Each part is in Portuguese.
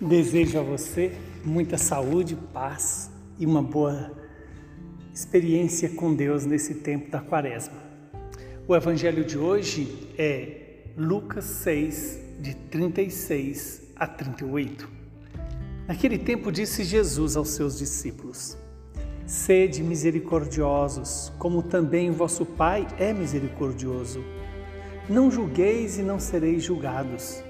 Desejo a você muita saúde, paz e uma boa experiência com Deus nesse tempo da quaresma. O evangelho de hoje é Lucas 6, de 36 a 38. Naquele tempo disse Jesus aos seus discípulos: Sede misericordiosos, como também vosso Pai é misericordioso. Não julgueis e não sereis julgados.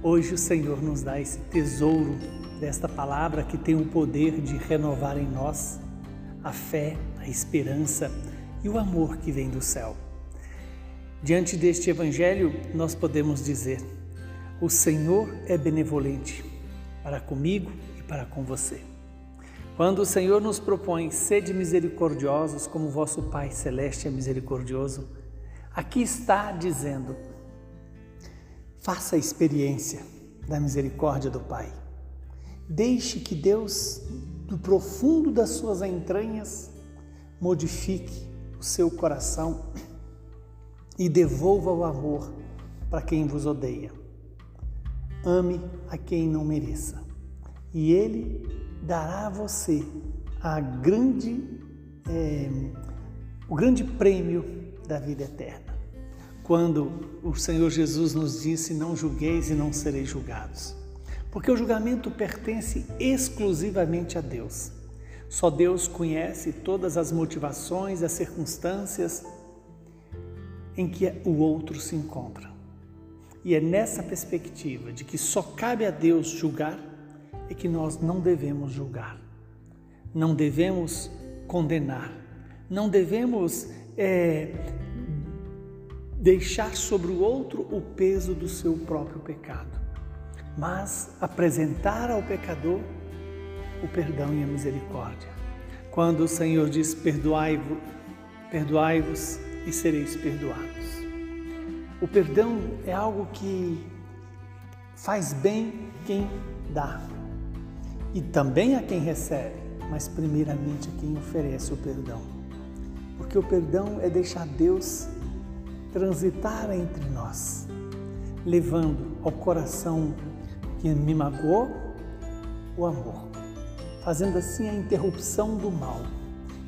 Hoje o Senhor nos dá esse tesouro desta palavra que tem o poder de renovar em nós a fé, a esperança e o amor que vem do céu. Diante deste evangelho, nós podemos dizer: O Senhor é benevolente para comigo e para com você. Quando o Senhor nos propõe sede misericordiosos como vosso Pai celeste é misericordioso, aqui está dizendo: Faça a experiência da misericórdia do Pai. Deixe que Deus, do profundo das suas entranhas, modifique o seu coração e devolva o amor para quem vos odeia. Ame a quem não mereça, e Ele dará a você a grande, é, o grande prêmio da vida eterna quando o Senhor Jesus nos disse: Não julgueis e não sereis julgados. Porque o julgamento pertence exclusivamente a Deus. Só Deus conhece todas as motivações, as circunstâncias em que o outro se encontra. E é nessa perspectiva de que só cabe a Deus julgar é que nós não devemos julgar, não devemos condenar, não devemos é, deixar sobre o outro o peso do seu próprio pecado, mas apresentar ao pecador o perdão e a misericórdia. Quando o Senhor diz: Perdoai-vos, perdoai-vos e sereis perdoados. O perdão é algo que faz bem quem dá e também a quem recebe, mas primeiramente a quem oferece o perdão. Porque o perdão é deixar Deus transitar entre nós, levando ao coração que me magoou o amor, fazendo assim a interrupção do mal,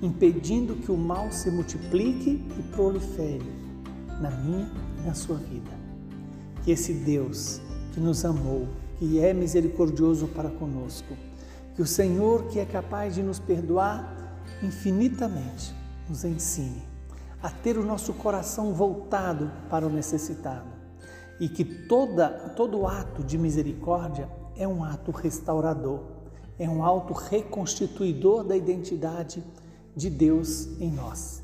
impedindo que o mal se multiplique e prolifere na minha e na sua vida. Que esse Deus que nos amou, que é misericordioso para conosco, que o Senhor que é capaz de nos perdoar infinitamente, nos ensine a ter o nosso coração voltado para o necessitado e que toda, todo ato de misericórdia é um ato restaurador, é um ato reconstituidor da identidade de Deus em nós.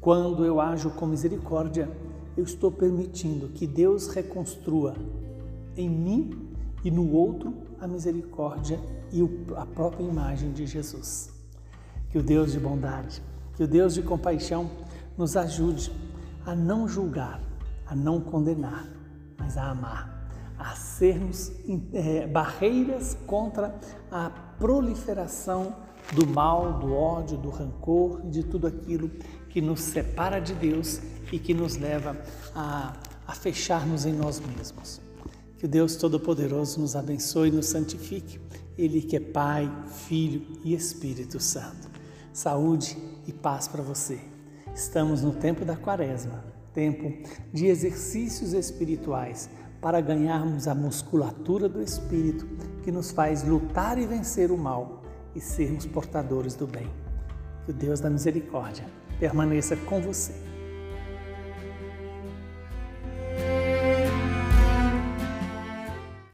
Quando eu ajo com misericórdia, eu estou permitindo que Deus reconstrua em mim e no outro a misericórdia e a própria imagem de Jesus. Que o Deus de bondade, que o Deus de compaixão nos ajude a não julgar, a não condenar, mas a amar, a sermos é, barreiras contra a proliferação do mal, do ódio, do rancor e de tudo aquilo que nos separa de Deus e que nos leva a, a fechar-nos em nós mesmos. Que o Deus Todo-Poderoso nos abençoe e nos santifique, Ele que é Pai, Filho e Espírito Santo. Saúde e paz para você. Estamos no tempo da quaresma, tempo de exercícios espirituais para ganharmos a musculatura do espírito que nos faz lutar e vencer o mal e sermos portadores do bem. Que o Deus da misericórdia permaneça com você